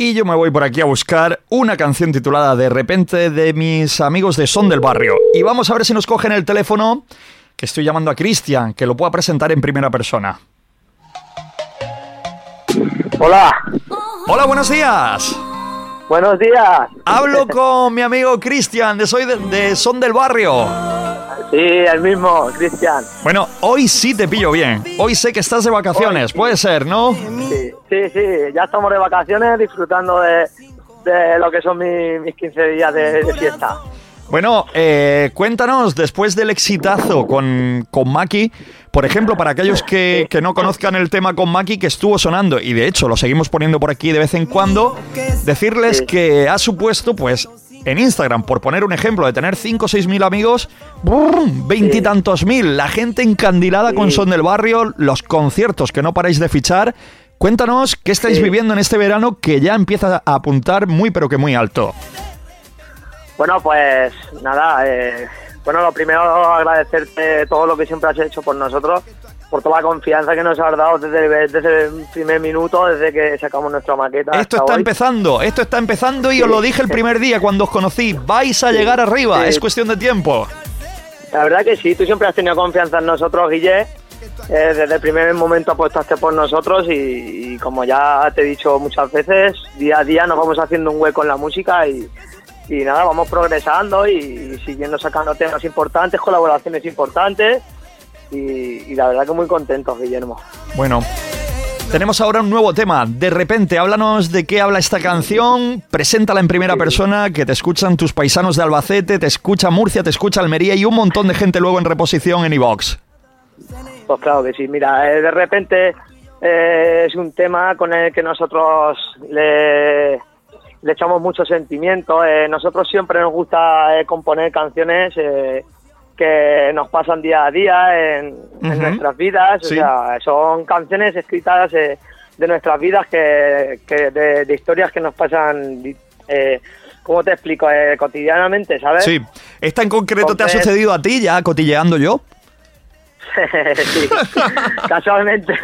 y yo me voy por aquí a buscar una canción titulada De repente de mis amigos de Son del Barrio. Y vamos a ver si nos cogen el teléfono, que estoy llamando a Cristian, que lo pueda presentar en primera persona. Hola. Hola, buenos días. Buenos días. Hablo con mi amigo Cristian de Soy de, de Son del Barrio. Sí, el mismo, Cristian. Bueno, hoy sí te pillo bien. Hoy sé que estás de vacaciones, puede ser, ¿no? Sí, sí, sí, ya estamos de vacaciones disfrutando de, de lo que son mis, mis 15 días de, de fiesta. Bueno, eh, cuéntanos, después del exitazo con, con Maki, por ejemplo, para aquellos que, que no conozcan el tema con Maki, que estuvo sonando, y de hecho lo seguimos poniendo por aquí de vez en cuando, decirles que ha supuesto, pues, en Instagram, por poner un ejemplo, de tener 5 o 6 mil amigos, veintitantos mil, la gente encandilada con. Son del Barrio, los conciertos que no paráis de fichar. Cuéntanos qué estáis Sí. viviendo en este verano que ya empieza a apuntar muy pero que muy alto. Bueno, pues nada, eh, bueno, lo primero agradecerte todo lo que siempre has hecho por nosotros, por toda la confianza que nos has dado desde, desde el primer minuto, desde que sacamos nuestra maqueta. Esto está hoy. empezando, esto está empezando y Sí. os lo dije el primer día cuando os conocí. Vais a llegar arriba, Sí. es cuestión de tiempo. La verdad que sí, tú siempre has tenido confianza en nosotros, Guille. Eh, desde el primer momento apostaste por nosotros y, y como ya te he dicho muchas veces, día a día nos vamos haciendo un hueco en la música y, y nada, vamos progresando y, y siguiendo sacando temas importantes, colaboraciones importantes y, y la verdad que muy contentos, Guillermo. Bueno, tenemos ahora un nuevo tema. De repente, háblanos de qué habla esta canción. Preséntala en primera persona, que te escuchan tus paisanos de Albacete, te escucha Murcia, te escucha Almería y un montón de gente luego en reposición en iVox. Pues claro que sí, mira, eh, de repente eh, es un tema con el que nosotros le, le echamos mucho sentimiento. eh, nosotros siempre nos gusta eh, componer canciones eh, que nos pasan día a día en, nuestras vidas. Sí. O sea, son canciones escritas eh, de nuestras vidas, que, que de, de historias que nos pasan, eh, ¿cómo te explico? Eh, cotidianamente, ¿sabes? Sí, esta en concreto te ha sucedido a ti ya cotilleando yo. sí. casualmente,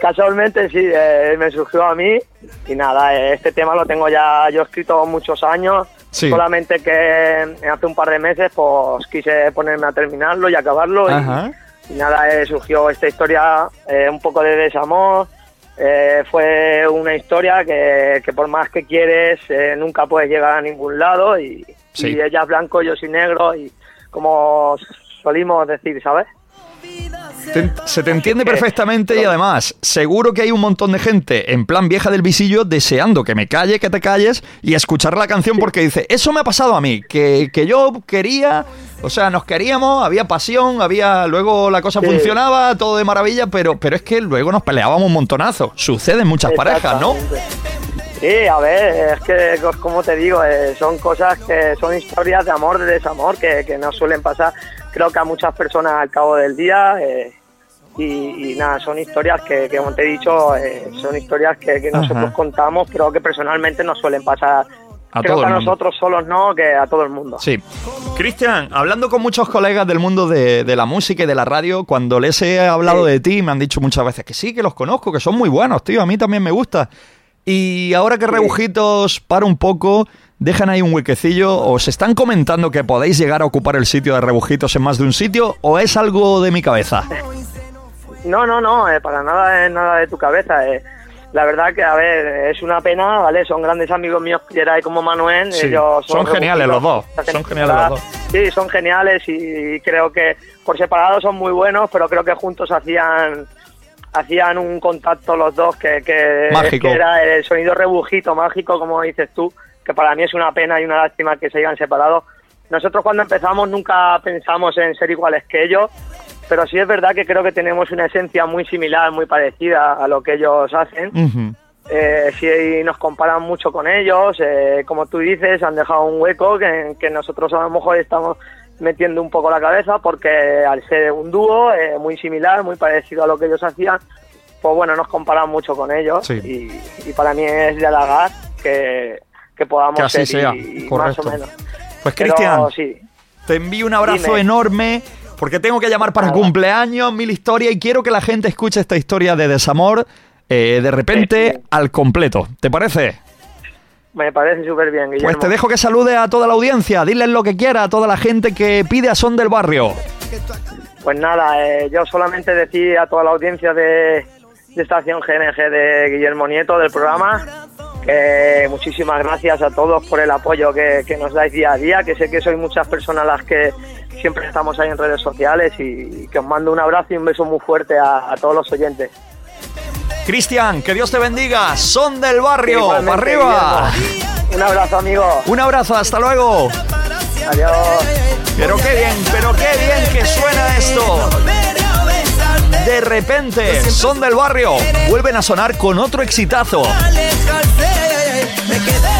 casualmente sí, eh, me surgió a mí y nada, eh, este tema lo tengo ya yo escrito muchos años, Sí. solamente que hace un par de meses pues quise ponerme a terminarlo y acabarlo y, nada, eh, surgió esta historia eh, un poco de desamor. eh, fue una historia que, que por más que quieres eh, nunca puedes llegar a ningún lado y, Sí. y ella es blanco, yo soy negro y como solimos decir, ¿sabes? Te- se te entiende perfectamente y además, seguro que hay un montón de gente en plan vieja del visillo deseando que me calle, que te calles y escuchar la canción porque dice, eso me ha pasado a mí, que, que yo quería, o sea, nos queríamos, había pasión, había, luego la cosa Sí. funcionaba, todo de maravilla, pero, pero es que luego nos peleábamos un montonazo. Sucede en muchas parejas, ¿no? Sí, a ver, es que, co- como te digo, eh, son cosas que son historias de amor, de desamor, que, que no suelen pasar, creo que a muchas personas al cabo del día. eh, y, y nada, son historias que, que, como te he dicho, eh, son historias que, que nosotros Ajá. contamos, pero que personalmente nos suelen pasar. A creo todo que a nosotros solos no, que a todo el mundo. Sí. Cristian, hablando con muchos colegas del mundo de, de la música y de la radio, cuando les he hablado Sí. de ti, me han dicho muchas veces que sí, que los conozco, que son muy buenos, tío, a mí también me gusta. Y ahora que Sí. Rebujitos para un poco, dejan ahí un huequecillo, ¿os están comentando que podéis llegar a ocupar el sitio de Rebujitos en más de un sitio o es algo de mi cabeza? No, no, no, eh, para nada es nada de tu cabeza. eh. La verdad que, a ver, es una pena, ¿vale? Son grandes amigos míos, Geray como Manuel. Sí, ellos son geniales los dos, son geniales los dos. Sí, son geniales y creo que por separado son muy buenos, pero creo que juntos hacían hacían un contacto los dos que, que, Mágico. que era el sonido rebujito mágico, como dices tú, que para mí es una pena y una lástima que se hayan separado. Nosotros cuando empezamos nunca pensamos en ser iguales que ellos, pero sí es verdad que creo que tenemos una esencia muy similar, muy parecida a lo que ellos hacen. Ujú. Eh, sí nos comparan mucho con ellos, eh, como tú dices, han dejado un hueco que, que nosotros a lo mejor estamos metiendo un poco la cabeza porque al ser un dúo eh, muy similar, muy parecido a lo que ellos hacían, pues bueno, nos comparan mucho con ellos Sí. y, y para mí es de halagar que, que podamos Que así ser sea, y- y correcto. más o menos. Pues Cristian, sí, Te envío un abrazo Dime. enorme porque tengo que llamar para cumpleaños, mil historias y quiero que la gente escuche esta historia de desamor eh, de repente Sí. al completo. ¿Te parece? Me parece súper bien, Guillermo. Pues te dejo que salude a toda la audiencia, diles lo que quiera a toda la gente que pide a Son del Barrio. Pues nada, eh, yo solamente decir a toda la audiencia de, de Estación GNG de Guillermo Nieto del programa que muchísimas gracias a todos por el apoyo que, que nos dais día a día, que sé que sois muchas personas las que siempre estamos ahí en redes sociales y que os mando un abrazo y un beso muy fuerte a, a todos los oyentes. Cristian, que Dios te bendiga. Son del barrio. ¡Para arriba! Guillermo. Un abrazo, amigo. Un abrazo, hasta luego. Adiós. Pero qué bien, pero qué bien que suena esto. De repente, son del barrio. Vuelven a sonar con otro exitazo. together.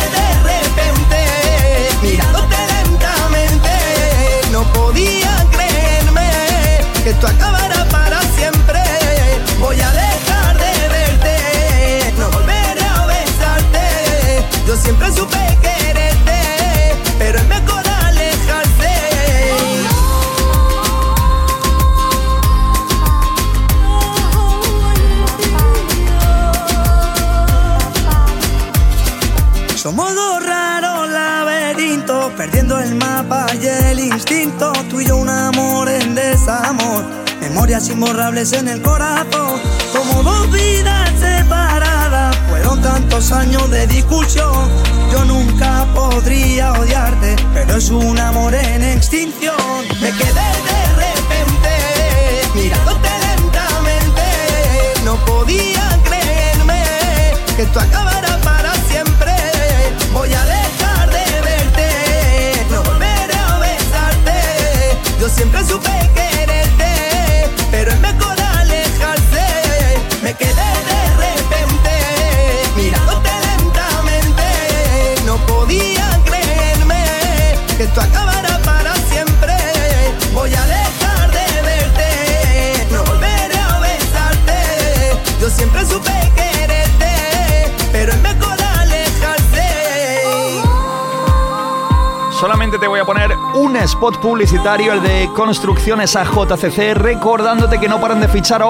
Somos dos raros laberintos, perdiendo el mapa y el instinto. Tú y yo un amor en desamor, memorias imborrables en el corazón. Como dos vidas separadas, fueron tantos años de discusión. Yo nunca podría odiarte, pero es un amor en extinción. Me quedé de repente mirándote lentamente, no podía creerme que esto acabara Solamente te voy a poner un spot publicitario, el de Construcciones AJCC, recordándote que no paran de fichar